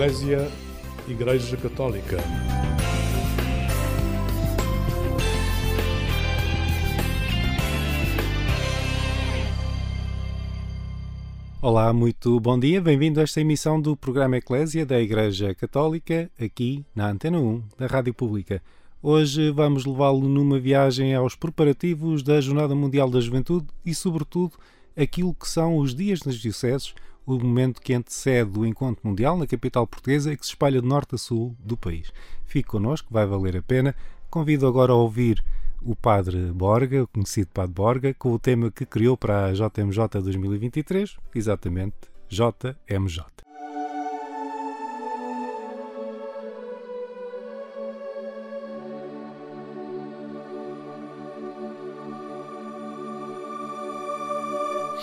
Eclésia Igreja Católica. Olá, muito bom dia, bem-vindo a esta emissão do programa Eclésia da Igreja Católica, aqui na Antena 1 da Rádio Pública. Hoje vamos levá-lo numa viagem aos preparativos da Jornada Mundial da Juventude e, sobretudo, aquilo que são os dias nas dioceses, o momento que antecede o encontro mundial na capital portuguesa e que se espalha de norte a sul do país. Fique connosco, vai valer a pena. Convido agora a ouvir o Padre Borga, o conhecido Padre Borga, com o tema que criou para a JMJ 2023, exatamente JMJ.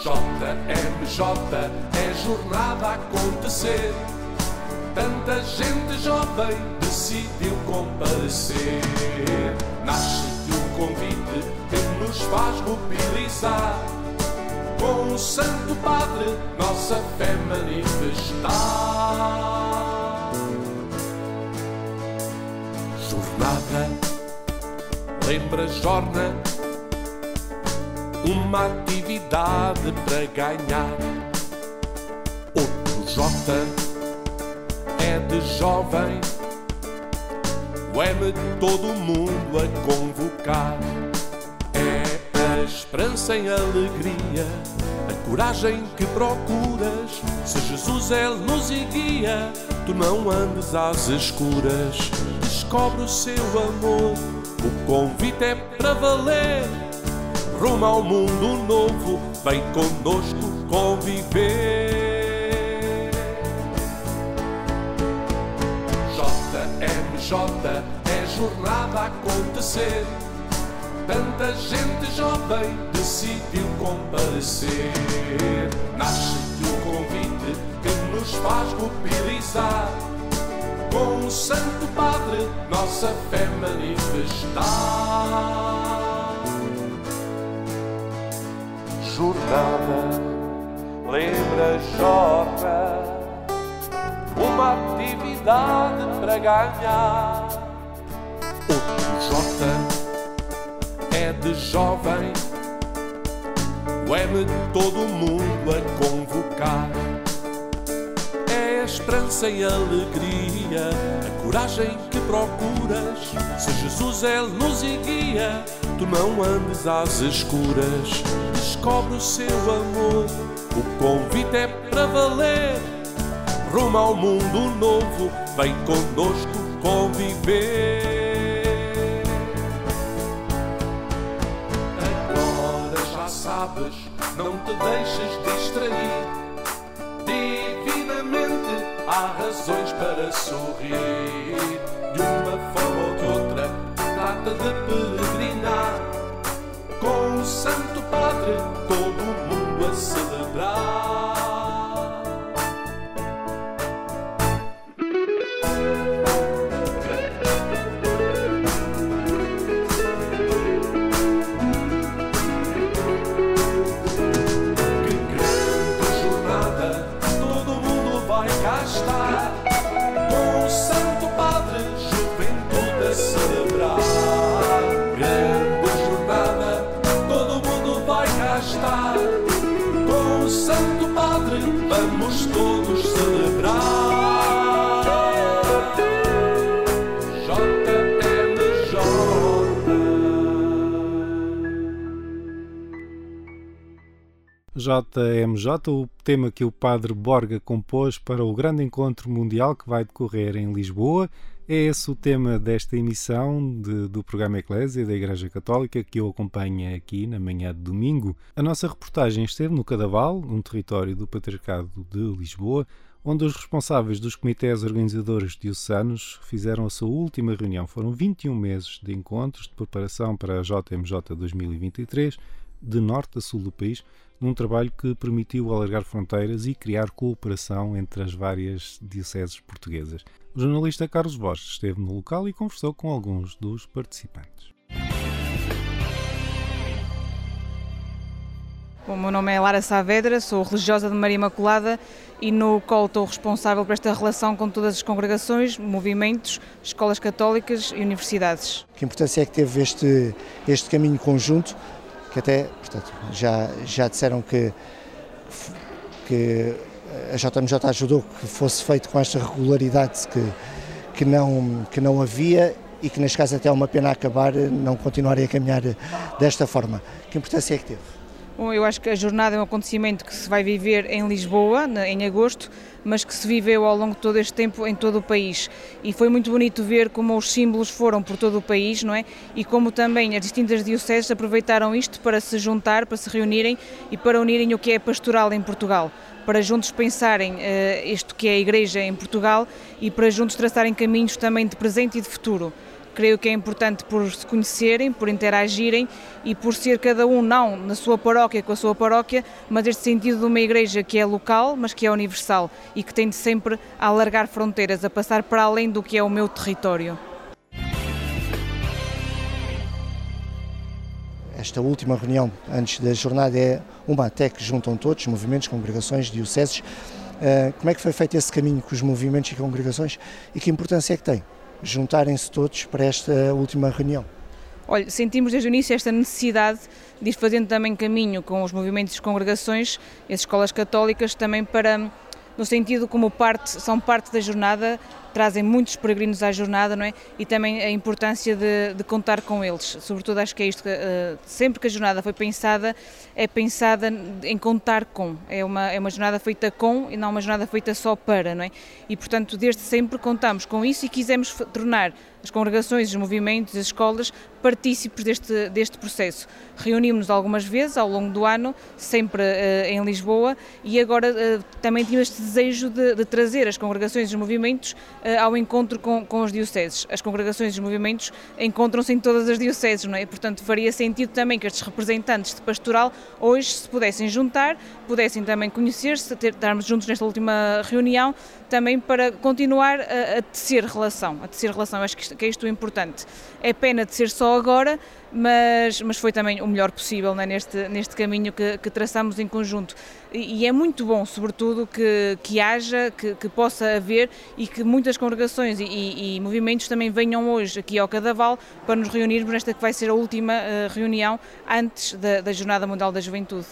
JMJ é jornada a acontecer. Tanta gente jovem decidiu comparecer. Nasce-te um convite que nos faz mobilizar. Com o Santo Padre, nossa fé manifestar. Jornada, lembra, jorna uma atividade para ganhar. Outro J é de jovem, o M todo mundo a convocar. É a esperança em alegria, a coragem que procuras. Se Jesus é luz e guia, tu não andes às escuras. Descobre o seu amor, o convite é para valer rumo ao mundo novo, vem conosco conviver. JMJ é jornada a acontecer. Tanta gente jovem decidiu comparecer. Nasce-te o convite que nos faz mobilizar. Com o Santo Padre, nossa fé manifestar. Jornada, lembra, joga, uma atividade para ganhar. Outro J é de jovem, o M todo mundo a convocar. É a esperança e alegria, a coragem que procuras. Se Jesus é luz e guia, tu não andes às escuras descobre o seu amor. O convite é para valer. Rumo ao mundo novo, vem conosco conviver. Agora já sabes, não te deixes distrair. Divinamente há razões para sorrir. De uma forma trata de peregrinar com o Santo Padre, JMJ, o tema que o Padre Borga compôs para o grande encontro mundial que vai decorrer em Lisboa. É esse o tema desta emissão de, do programa Eclésia da Igreja Católica que eu acompanho aqui na manhã de domingo. A nossa reportagem esteve no Cadaval, um território do Patriarcado de Lisboa, onde os responsáveis dos comitês organizadores diocesanos fizeram a sua última reunião. Foram 21 meses de encontros de preparação para a JMJ 2023, de norte a sul do país, num trabalho que permitiu alargar fronteiras e criar cooperação entre as várias dioceses portuguesas. O jornalista Carlos Borges esteve no local e conversou com alguns dos participantes. O meu nome é Lara Saavedra, sou religiosa de Maria Imaculada e no qual estou responsável por esta relação com todas as congregações, movimentos, escolas católicas e universidades. Que importância é que teve este, este caminho conjunto, que até, portanto, já, já disseram que, que a JMJ ajudou que fosse feito com esta regularidade que, que, não, que não havia e que neste caso até é uma pena acabar, não continuarem a caminhar desta forma. Que importância é que teve? Bom, eu acho que a jornada é um acontecimento que se vai viver em Lisboa, em agosto, mas que se viveu ao longo de todo este tempo em todo o país. E foi muito bonito ver como os símbolos foram por todo o país, não é? E como também as distintas dioceses aproveitaram isto para se juntar, para se reunirem e para unirem o que é pastoral em Portugal. Para juntos pensarem uh, isto que é a Igreja em Portugal e para juntos traçarem caminhos também de presente e de futuro. Creio que é importante por se conhecerem, por interagirem e por ser cada um, não na sua paróquia com a sua paróquia, mas este sentido de uma igreja que é local, mas que é universal e que tende sempre a alargar fronteiras, a passar para além do que é o meu território. Esta última reunião antes da jornada é uma até que juntam todos, movimentos, congregações, dioceses. Eh, como é que foi feito esse caminho com os movimentos e congregações e que importância é que tem? juntarem-se todos para esta última reunião. Olha, sentimos desde o início esta necessidade de ir fazendo também caminho com os movimentos e congregações, as escolas católicas, também para, no sentido como parte, são parte da jornada, trazem muitos peregrinos à jornada, não é? E também a importância de, de contar com eles. Sobretudo acho que é isto, que, uh, sempre que a jornada foi pensada, é pensada em contar com. É uma, é uma jornada feita com e não uma jornada feita só para, não é? E portanto, desde sempre contamos com isso e quisemos tornar as congregações, os movimentos, as escolas partícipes deste, deste processo. Reunimos-nos algumas vezes ao longo do ano, sempre uh, em Lisboa, e agora uh, também tínhamos este desejo de, de, trazer as congregações e os movimentos ao encontro com, com os dioceses. As congregações e os movimentos encontram-se em todas as dioceses, não é? Portanto, faria sentido também que estes representantes de pastoral hoje se pudessem juntar, pudessem também conhecer-se, estarmos juntos nesta última reunião, também para continuar a, a tecer relação, a tecer relação. Acho que que é isto o importante. É pena de ser só agora, mas, mas foi também o melhor possível né, neste, neste caminho que, que traçamos em conjunto. E, e, é muito bom, sobretudo, que, que haja, que, que possa haver e que muitas congregações e, e, e, movimentos também venham hoje aqui ao Cadaval para nos reunirmos nesta que vai ser a última uh, reunião antes da, da Jornada Mundial da Juventude.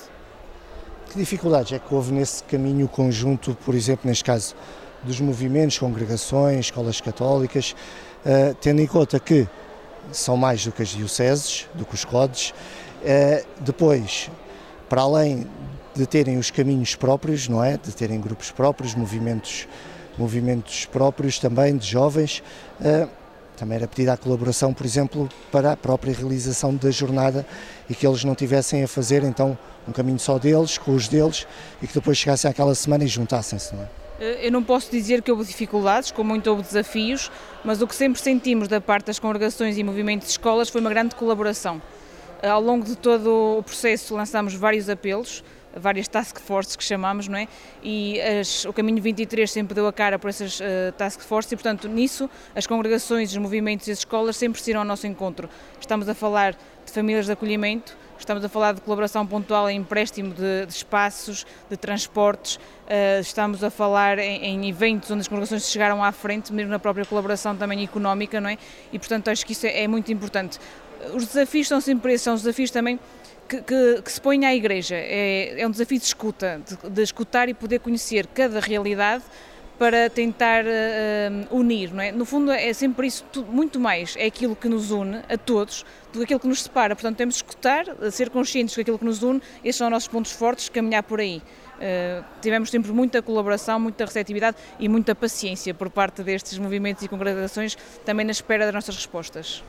Que dificuldades é que houve nesse caminho conjunto, por exemplo, neste caso, dos movimentos, congregações, escolas católicas, uh, tendo em conta que são mais do que as dioceses, do que os CODES. Uh, depois, para além de terem os caminhos próprios, não é? De terem grupos próprios, movimentos, movimentos próprios também de jovens. Uh, também era pedida a colaboração, por exemplo, para a própria realização da jornada e que eles não tivessem a fazer então um caminho só deles, com os deles, e que depois chegassem àquela semana e juntassem-se, não é? Eh, eu não posso dizer que houve dificuldades, como muito houve desafios, mas o que sempre sentimos da parte das congregações e movimentos de escolas foi uma grande colaboração. Eh, ao longo de todo o processo lançámos vários apelos, várias task forces que chamamos, não é? E as, o Caminho 23 sempre deu a cara por essas uh, task forces e, portanto, nisso as congregações, os movimentos e as escolas sempre se irão ao nosso encontro. Estamos a falar de famílias de acolhimento, estamos a falar de colaboração pontual em empréstimo de, de espaços, de transportes, uh, estamos a falar em, em, eventos onde as congregações chegaram à frente, mesmo na própria colaboração também económica, não é? E, portanto, acho que isso é, é muito importante. Os desafios são sempre esses, são os desafios também que, que, que, se põe à Igreja. É, é um desafio de escuta, de, de, escutar e poder conhecer cada realidade para tentar uh, unir, não é? No fundo é sempre isso, tudo, muito mais é aquilo que nos une a todos do que aquilo que nos separa. Portanto, temos de escutar, ser conscientes que aquilo que nos une, esses são os nossos pontos fortes, caminhar por aí. Uh, tivemos sempre muita colaboração, muita receptividade e muita paciência por parte destes movimentos e congregações, também na espera das nossas respostas.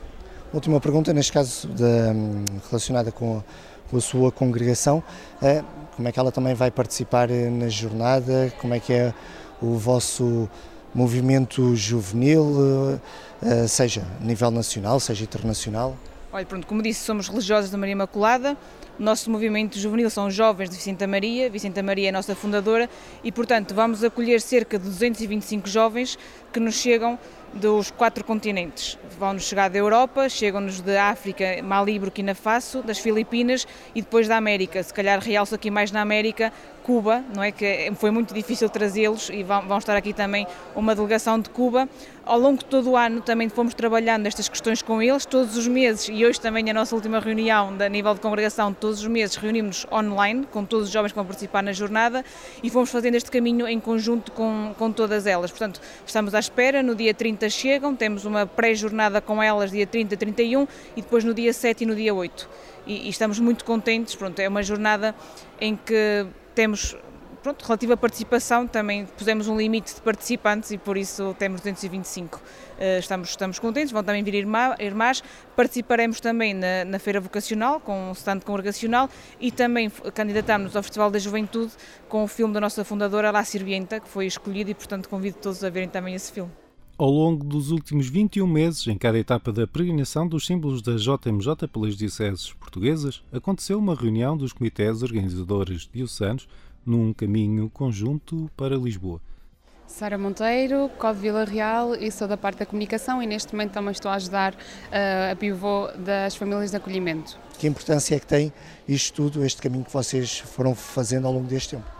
Última pergunta, neste caso de, hum, relacionada com, com, a sua congregação, é, como é que ela também vai participar eh, na jornada, como é que é o vosso movimento juvenil, eh, seja a nível nacional, seja internacional? Olha, pronto, como disse, somos religiosos da Maria Imaculada, o nosso movimento juvenil são jovens de Vicenta Maria, Vicenta Maria é a nossa fundadora e, portanto, vamos acolher cerca de 225 jovens que nos chegam dos quatro continentes. Vão-nos chegar da Europa, chegam-nos da África, Mali, Burkina Faso, das Filipinas e depois da América. Se calhar realço aqui mais na América, Cuba, não é que foi muito difícil trazê-los e vão, vão, estar aqui também uma delegação de Cuba. Ao longo de todo o ano também fomos trabalhando estas questões com eles, todos os meses, e hoje também a nossa última reunião a nível de congregação, todos os meses reunimos-nos online com todos os jovens que vão participar na jornada e fomos fazendo este caminho em conjunto com, com todas elas. Portanto, estamos à espera, no dia 30 chegam, temos uma pré-jornada com elas dia 30, 31 e depois no dia 7 e no dia 8. E, e estamos muito contentes, pronto, é uma jornada em que temos pronto, relativa participação, também pusemos um limite de participantes e por isso temos 225. Eh, estamos, estamos contentes, vão também vir irmãs, participaremos também na, na Feira Vocacional, com um stand congregacional e também candidatamos ao Festival da Juventude com o filme da nossa fundadora, La Sirvienta, que foi escolhido e portanto convido todos a verem também esse filme. Ao longo dos últimos 21 meses, em cada etapa da peregrinação dos símbolos da JMJ pelas dioceses portuguesas, aconteceu uma reunião dos comitês organizadores diocesanos num caminho conjunto para Lisboa. Sara Monteiro, Code Vila Real e sou da parte da comunicação e neste momento também estou a ajudar uh, a pivô das famílias de acolhimento. Que importância é que tem isto tudo, este caminho que vocês foram fazendo ao longo deste tempo?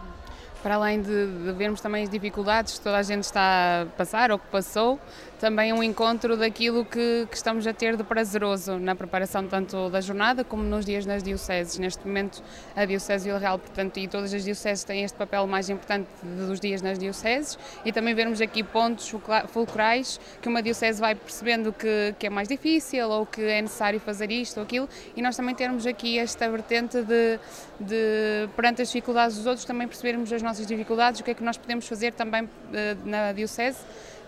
Para além de, de, vermos também as dificuldades que toda a gente está a passar ou que passou, também um encontro daquilo que, que, estamos a ter de prazeroso na preparação tanto da jornada como nos dias nas dioceses. Neste momento, a Diocese Vila Real, portanto, e todas as dioceses têm este papel mais importante dos dias nas dioceses. E também vermos aqui pontos fulcrais que uma diocese vai percebendo que, que é mais difícil ou que é necessário fazer isto ou aquilo. E nós também termos aqui esta vertente de, de perante as dificuldades dos outros, também percebermos as nossas dificuldades, o que é que nós podemos fazer também eh, na diocese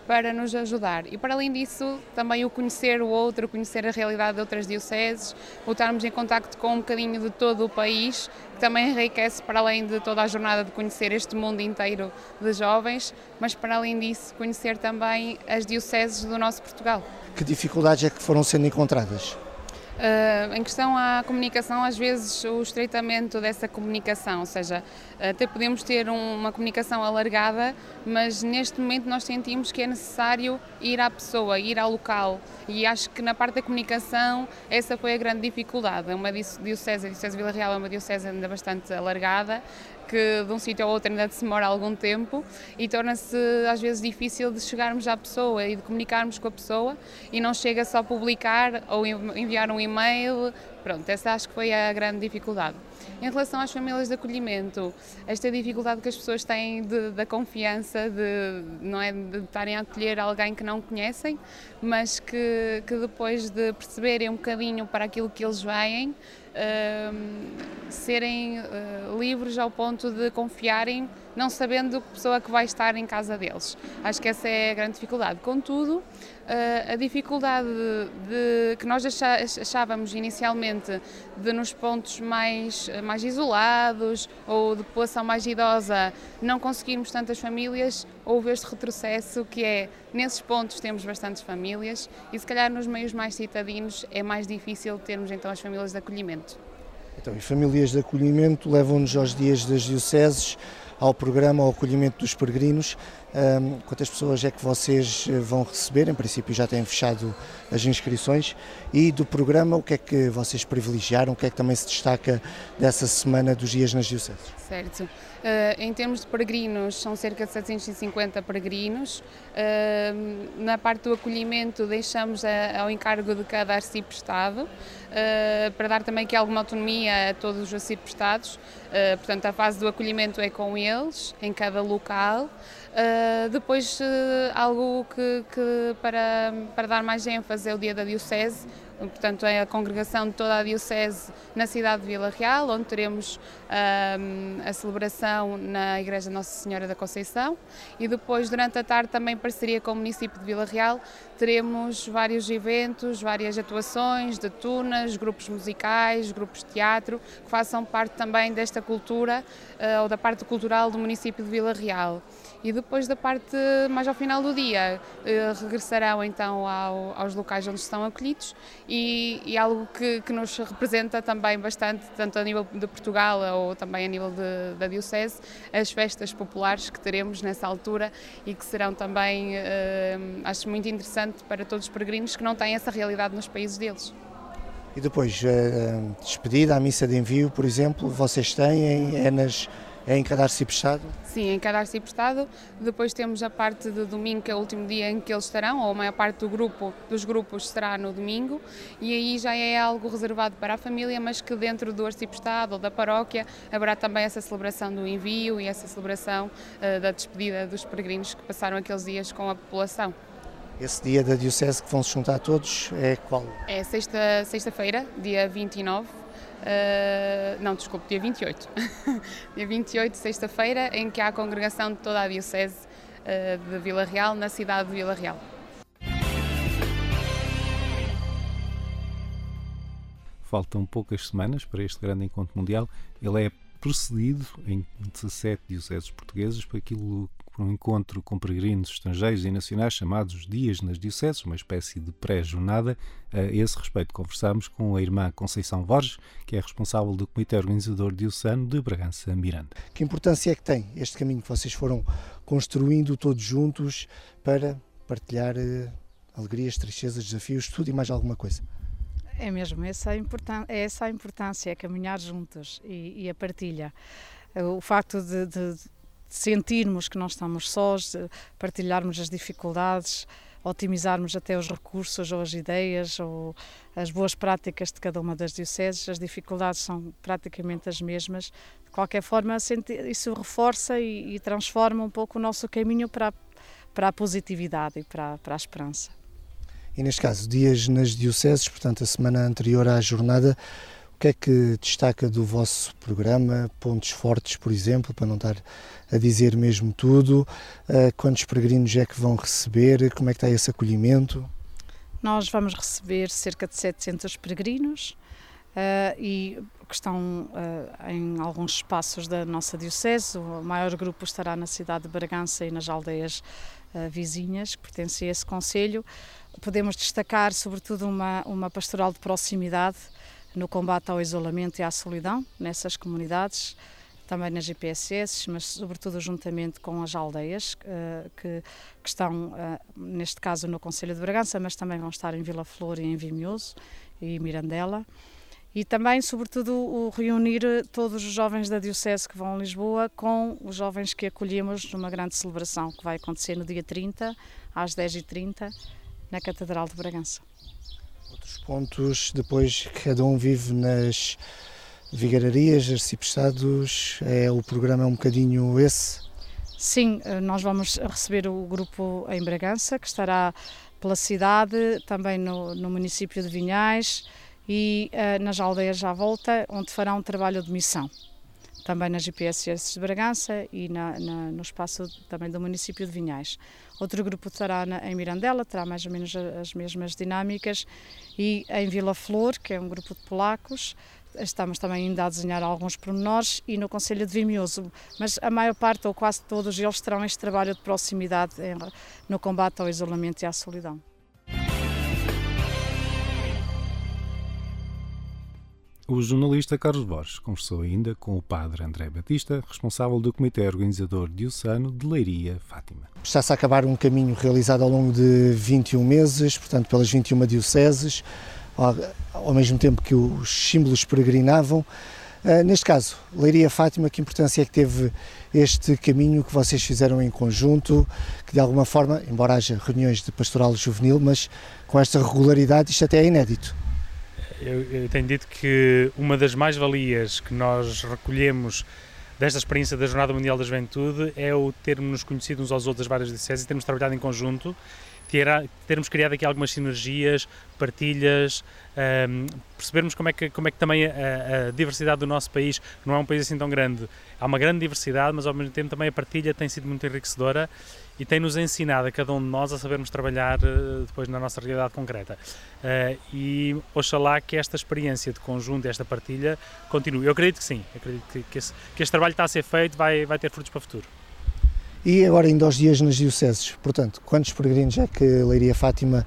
para nos ajudar. E para além disso, também o conhecer o outro, conhecer a realidade de outras dioceses, o estarmos em contacto com um bocadinho de todo o país, que também enriquece para além de toda a jornada de conhecer este mundo inteiro de jovens, mas para além disso, conhecer também as dioceses do nosso Portugal. Que dificuldades é que foram sendo encontradas? Uh, em questão à comunicação, às vezes o estreitamento dessa comunicação, ou seja, até podemos ter um, uma comunicação alargada, mas neste momento nós sentimos que é necessário ir à pessoa, ir ao local, e acho que na parte da comunicação essa foi a grande dificuldade. É uma diocese, a Diocese Vila Real é uma diocese ainda bastante alargada, que de um sítio ao outro ainda se demora algum tempo e torna-se às vezes difícil de chegarmos à pessoa e de comunicarmos com a pessoa e não chega só publicar ou enviar um e-mail. Pronto, essa acho que foi a grande dificuldade. Em relação às famílias de acolhimento, esta dificuldade que as pessoas têm de, da confiança, de, não é, de estarem a acolher alguém que não conhecem, mas que, que depois de perceberem um bocadinho para aquilo que eles veem, serem uh, livres ao ponto de confiarem, não sabendo a pessoa que vai estar em casa deles. Acho que essa é a grande dificuldade. Contudo, uh, a dificuldade de, de, que nós achávamos inicialmente de nos pontos mais, mais isolados ou de população mais idosa não conseguirmos tantas famílias, houve este retrocesso que é, nesses pontos temos bastantes famílias e se calhar nos meios mais citadinos é mais difícil termos então as famílias de acolhimento. Então, e famílias de acolhimento levam-nos aos dias das dioceses, ao programa, ao acolhimento dos peregrinos. Um, quantas pessoas é que vocês eh, vão receber? Em princípio já têm fechado as inscrições. E do programa, o que é que vocês privilegiaram? O que é que também se destaca dessa semana dos dias nas dioceses? Certo. Uh, em termos de peregrinos, são cerca de 750 peregrinos. Uh, na parte do acolhimento, deixamos a, ao encargo de cada arciprestado, uh, para dar também aqui alguma autonomia a todos os arciprestados. portanto, a fase do acolhimento é com eles, em cada local. Uh, depois, uh, algo que, que, para, para dar mais ênfase é o dia da Diocese, portanto é a congregação de toda a Diocese na cidade de Vila Real, onde teremos uh, a celebração na Igreja Nossa Senhora da Conceição. E depois durante a tarde também em parceria com o município de Vila Real teremos vários eventos, várias atuações de tunas, grupos musicais, grupos de teatro que façam parte também desta cultura ou da parte cultural do município de Vila Real e depois da parte mais ao final do dia eh, regressarão então ao, aos locais onde estão acolhidos e, e algo que, que, nos representa também bastante, tanto a nível de Portugal ou também a nível de, da Diocese, as festas populares que teremos nessa altura e que serão também, uh, acho muito interessante para todos os peregrinos que não têm essa realidade nos países deles. E depois, a despedida, a missa de envio, por exemplo, vocês têm, é nas é em cada arciprestado? Sim, em cada arciprestado. Depois temos a parte de domingo, que é o último dia em que eles estarão, ou a maior parte do grupo, dos grupos estará no domingo, e aí já é algo reservado para a família, mas que dentro do arciprestado ou da paróquia haverá também essa celebração do envio e essa celebração uh, da despedida dos peregrinos que passaram aqueles dias com a população. Esse dia da Diocese que vão se juntar todos é qual? É sexta-feira, sexta dia 29, Uh, não, desculpe, dia 28. dia 28, sexta-feira, em que há a congregação de toda a Diocese uh, de Vila Real, na cidade de Vila Real. Faltam poucas semanas para este grande encontro mundial. Ele é precedido em 17 dioceses portugueses por aquilo por um encontro com peregrinos estrangeiros e nacionais chamados Dias nas Dioceses, uma espécie de pré-jornada. A esse respeito, conversámos com a irmã Conceição Borges, que é responsável do Comitê Organizador Diocesano de Bragança Miranda. Que importância é que tem este caminho que vocês foram construindo todos juntos para partilhar eh, alegrias, tristezas, desafios, tudo e mais alguma coisa? É mesmo, essa é, é essa a importância, é caminhar juntos e, e a partilha. O facto de, de sentirmos que não estamos sós, partilharmos as dificuldades, otimizarmos até os recursos ou as ideias ou as boas práticas de cada uma das dioceses. As dificuldades são praticamente as mesmas. De qualquer forma, isso reforça e, e transforma um pouco o nosso caminho para, para a positividade e para, para a esperança. E neste caso, dias nas dioceses, portanto, a semana anterior à jornada, que é que destaca do vosso programa? Pontos fortes, por exemplo, para não estar a dizer mesmo tudo? Uh, quantos peregrinos é que vão receber? Como é que está esse acolhimento? Nós vamos receber cerca de 700 peregrinos uh, e que estão uh, em alguns espaços da nossa diocese. O maior grupo estará na cidade de Bragança e nas aldeias vizinhas que pertencem a esse conselho. Podemos destacar, sobretudo, uma, uma pastoral de proximidade no combate ao isolamento e à solidão nessas comunidades, também nas GPSS, mas sobretudo juntamente com as aldeias uh, que, que, estão, uh, neste caso, no Conselho de Bragança, mas também vão estar em Vila Flor e em Vimioso e Mirandela. E também, sobretudo, o reunir todos os jovens da Diocese que vão a Lisboa com os jovens que acolhemos numa grande celebração que vai acontecer no dia 30, às 10h30, na Catedral de Bragança pontos, depois cada um vive nas vigararias, arciprestados, é, o programa é um bocadinho esse? Sim, eh, nós vamos receber o grupo em Bragança, que estará pela cidade, também no, no município de Vinhais e uh, nas aldeias à volta, onde fará um trabalho de missão. Também nas GPSS de Bragança e na, na, no espaço também do município de Vinhais. Outro grupo estará na, em Mirandela, terá mais ou menos as mesmas dinâmicas, e em Vila Flor, que é um grupo de polacos, estamos também ainda a desenhar alguns pormenores, e no Conselho de Vimioso, mas a maior parte ou quase todos eles terão este trabalho de proximidade no combate ao isolamento e à solidão. O jornalista Carlos Borges conversou ainda com o padre André Batista, responsável do Comitê Organizador Diocesano de Leiria Fátima. Está-se a acabar um caminho realizado ao longo de 21 meses, portanto, pelas 21 dioceses, ao mesmo tempo que os símbolos peregrinavam. Uh, neste caso, Leiria Fátima, que importância é que teve este caminho que vocês fizeram em conjunto, que de alguma forma, embora haja reuniões de pastoral juvenil, mas com esta regularidade, isto até é inédito eu, eu tenho dito que uma das mais-valias que nós recolhemos desta experiência da Jornada Mundial da Juventude é o termos nos conhecido uns aos outros das várias dioceses e termos trabalhado em conjunto, ter, termos criado aqui algumas sinergias, partilhas, um, percebermos como é que, como é que também a, a, diversidade do nosso país, não é um país assim tão grande, há uma grande diversidade, mas ao mesmo tempo também a partilha tem sido muito enriquecedora e tem-nos ensinado a cada um de nós a sabermos trabalhar uh, depois na nossa realidade concreta. Uh, e oxalá que esta experiência de conjunto, esta partilha, continue. Eu acredito que sim, acredito que, que, esse, que este trabalho está a ser feito vai, vai ter frutos para o futuro. E agora ainda aos dias nas dioceses. Portanto, quantos peregrinos é que Leiria Fátima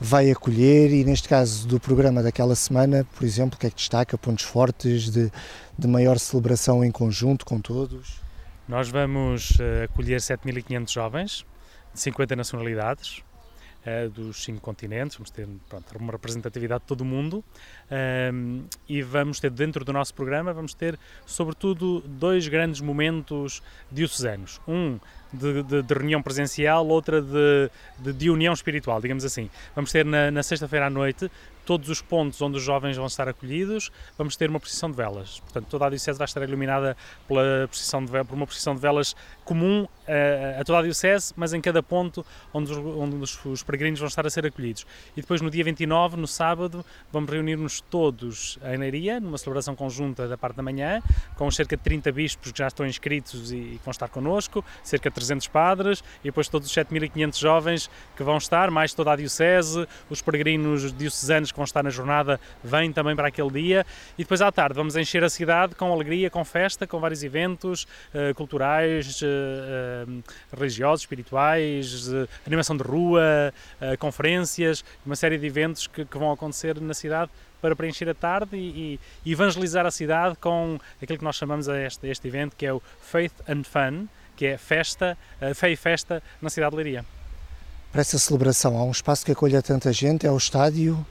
vai acolher e neste caso do programa daquela semana, por exemplo, o que é que destaca, pontos fortes de, de maior celebração em conjunto com todos? Nós vamos uh, acolher 7.500 jovens de 50 nacionalidades dos cinco continentes, vamos ter pronto, uma representatividade de todo o mundo uh, e vamos ter dentro do nosso programa, vamos ter sobretudo dois grandes momentos diocesanos. Um de, de, de, reunião presencial, outra de, de, união espiritual, digamos assim. Vamos ter na, na sexta-feira à noite todos os pontos onde os jovens vão estar acolhidos, vamos ter uma procissão de velas. Portanto, toda a Diocese vai estar iluminada pela procissão de, por uma procissão de velas comum a, a toda a Diocese, mas em cada ponto onde, os, onde os, os, peregrinos vão estar a ser acolhidos. E depois, no dia 29, no sábado, vamos reunir-nos todos em Leiria, numa celebração conjunta da parte da manhã, com cerca de 30 bispos que já estão inscritos e, e que vão estar connosco, cerca de 300 padres e depois todos os 7.500 jovens que vão estar, mais toda a Diocese, os peregrinos diocesanos que vão estar na jornada vêm também para aquele dia e depois à tarde vamos encher a cidade com alegria, com festa, com vários eventos uh, culturais, uh, uh, religiosos, espirituais, animação de rua, conferências, uma série de eventos que, que vão acontecer na cidade para preencher a tarde e, e, evangelizar a cidade com aquilo que nós chamamos a este, a este evento, que é o Faith and Fun, que é festa, fé e festa na cidade de Leiria. Para essa celebração, há um espaço que acolha tanta gente, é o estádio?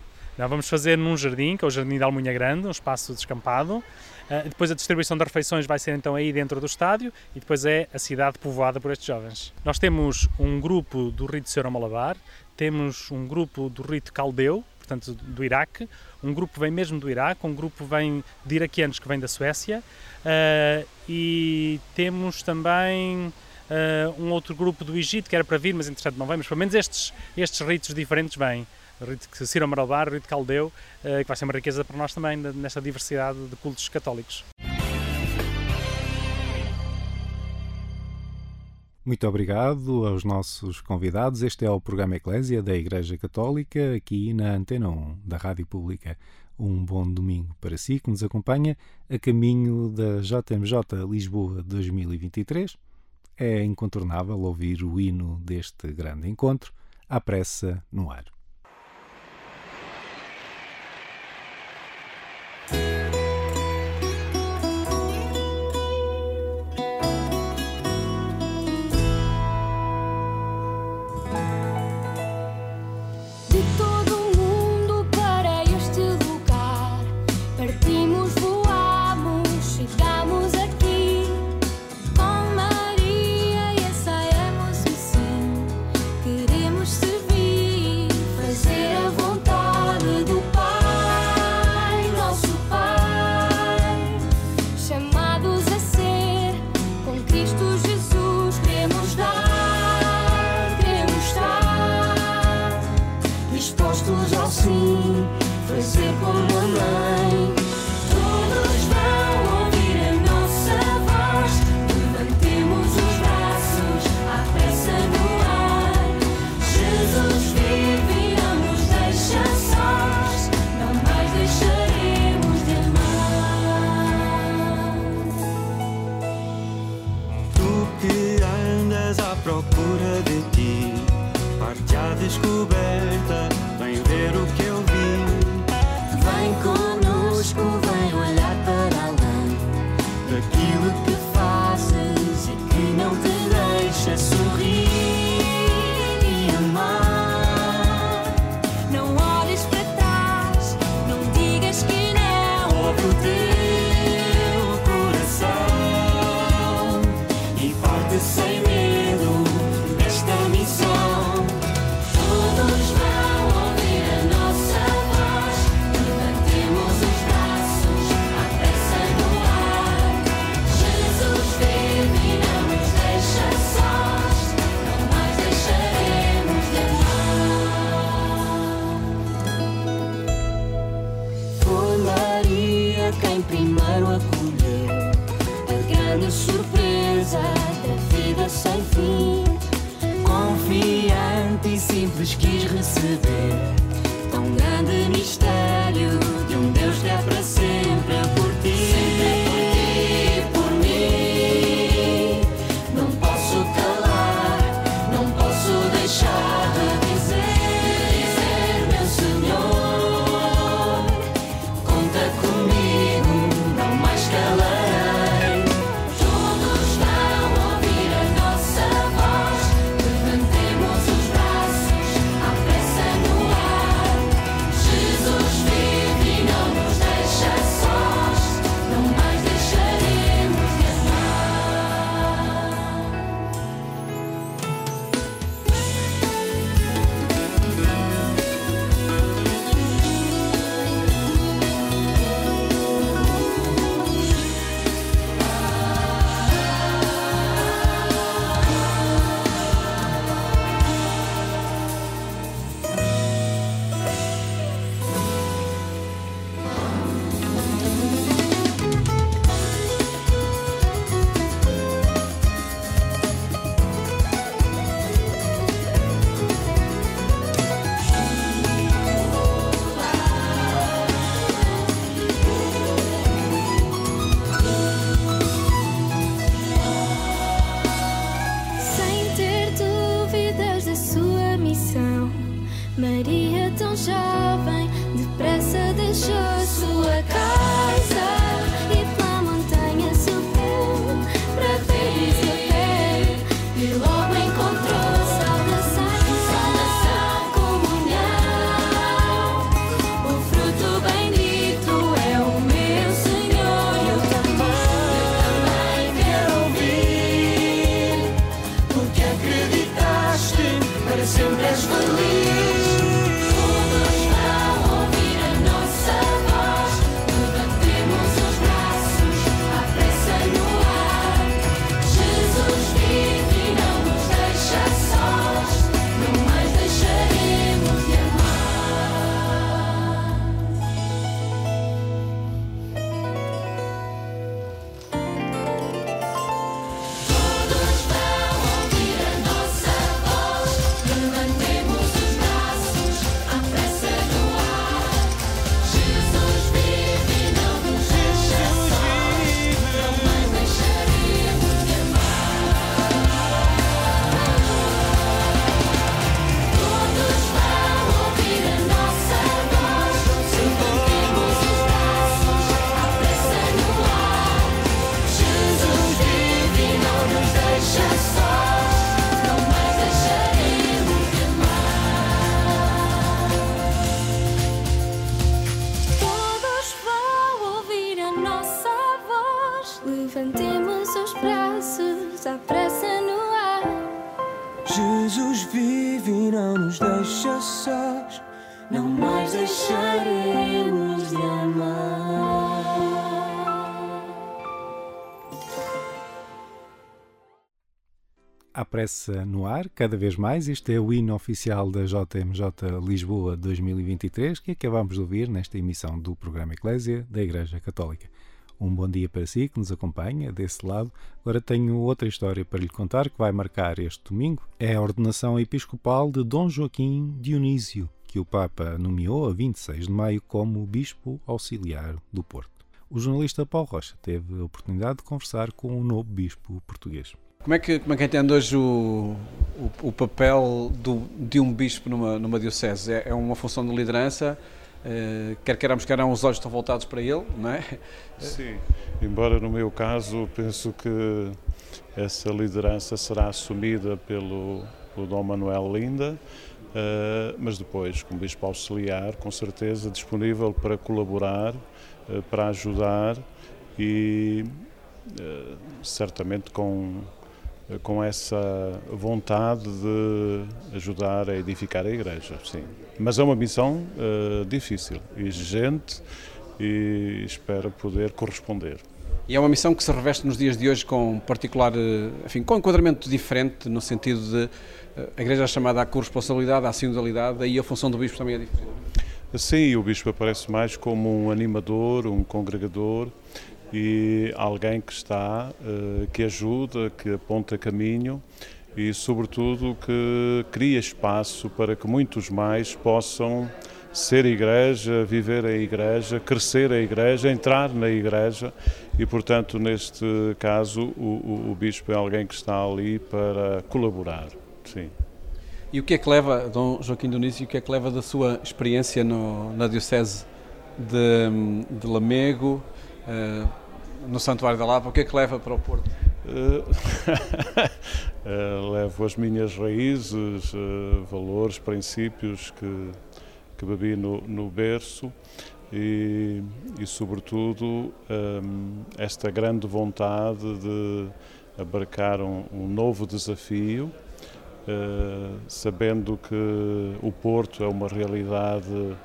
Vamos fazer num jardim, que é o Jardim da Almunha Grande, um espaço descampado. Uh, depois a distribuição das refeições vai ser então aí dentro do estádio e depois é a cidade povoada por estes jovens. Nós temos um grupo do rito Senhor Malabar, temos um grupo do rito Caldeu, portanto do Iraque, um grupo vem mesmo do Iraque, um grupo vem de iraquianos que vem da Suécia uh, e temos também uh, um outro grupo do Egito que era para vir, mas entretanto não vem, mas pelo menos estes, estes ritos diferentes vêm. Rito de Ciro Amaralbar, o rito Caldeu, uh, que vai ser uma riqueza para nós também nesta diversidade de cultos católicos. Muito obrigado aos nossos convidados. Este é o programa Eclésia da Igreja Católica, aqui na Antena 1 da Rádio Pública. Um bom domingo para si que nos acompanha a caminho da JMJ Lisboa 2023. É incontornável ouvir o hino deste grande encontro, à pressa no ar. À pressa no ar, cada vez mais. Este é o hino oficial da JMJ Lisboa 2023 que acabamos de ouvir nesta emissão do programa Eclésia da Igreja Católica. Um bom dia para si que nos acompanha desse lado. Agora tenho outra história para lhe contar que vai marcar este domingo. É a ordenação episcopal de Dom Joaquim Dionísio, que o Papa nomeou a 26 de maio como Bispo Auxiliar do Porto. O jornalista Paulo Rocha teve a oportunidade de conversar com o novo Bispo português. Como é que, como é que entende hoje o, o, o papel do, de um bispo numa, numa diocese? É, é uma função de liderança? Uh, quer queiramos, quer os olhos estão voltados para ele, não é? Sim, embora no meu caso penso que essa liderança será assumida pelo, pelo Dom Manuel Linda, uh, mas depois, como Bispo Auxiliar, com certeza disponível para colaborar, uh, para ajudar e certamente com com essa vontade de ajudar a edificar a igreja, sim. Mas é uma missão uh, difícil, exigente e espero poder corresponder. E é uma missão que se reveste nos dias de hoje com particular, eh, enfim, com enquadramento diferente, no sentido de eh, a Igreja é chamada à corresponsabilidade, à sinodalidade, aí a função do Bispo também é diferente. Sim, o Bispo aparece mais como um animador, um congregador, e alguém que está, eh, que ajuda, que aponta caminho e, sobretudo, que cria espaço para que muitos mais possam ser igreja, viver a igreja, crescer a igreja, entrar na igreja e, portanto, neste caso, o, o, o bispo é alguém que está ali para colaborar. Sim. E o que é que leva, Dom Joaquim Dionísio, o que é que leva da sua experiência no, na Diocese de, de Lamego, uh, no Santuário da Lapa, o que é que leva para o Porto? Uh, levo as minhas raízes, uh, valores, princípios que, que bebi no, no berço e, e sobretudo, esta grande vontade de abarcar um, um novo desafio, sabendo que o Porto é uma realidade eh,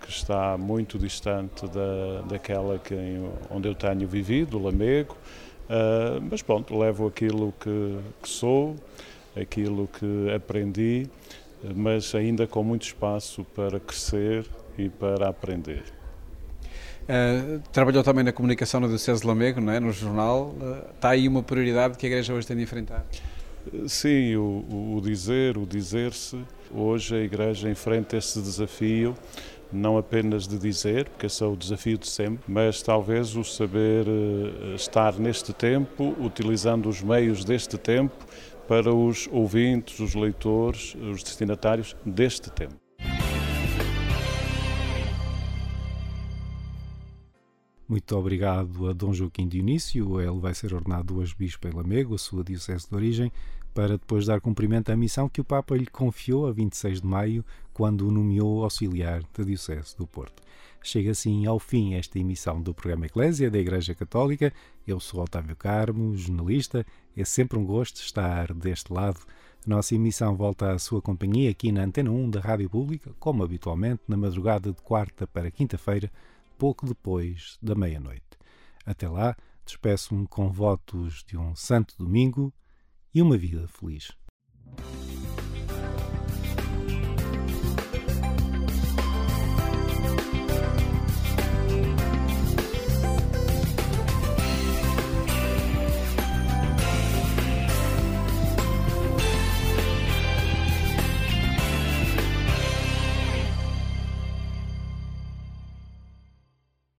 que está muito distante da, daquela que, onde eu tenho vivido, Lamego, uh, mas pronto, levo aquilo que, que, sou, aquilo que aprendi, mas ainda com muito espaço para crescer e para aprender. Uh, trabalhou também na comunicação no Diocese de Lamego, não é? no jornal. Uh, está aí uma prioridade que a Igreja hoje tem de enfrentar? Sim, o, o dizer, o dizer-se. Hoje a Igreja enfrenta esse desafio não apenas de dizer, porque esse é o desafio de sempre, mas talvez o saber eh, estar neste tempo, utilizando os meios deste tempo para os ouvintes, os leitores, os destinatários deste tempo. Muito obrigado a Dom Joaquim Dionísio. Ele vai ser ordenado hoje bispo em Lamego, a sua diocese de origem, para depois dar cumprimento à missão que o Papa lhe confiou a 26 de maio, quando o nomeou auxiliar da diocese do Porto. Chega assim ao fim esta emissão do programa Eclésia da Igreja Católica. Eu sou Otávio Carmo, jornalista. É sempre um gosto estar deste lado. A nossa emissão volta à sua companhia aqui na Antena 1 da Rádio Pública, como habitualmente, na madrugada de quarta para quinta-feira, pouco depois da meia-noite. Até lá, despeço-me com votos de um santo domingo e uma vida feliz.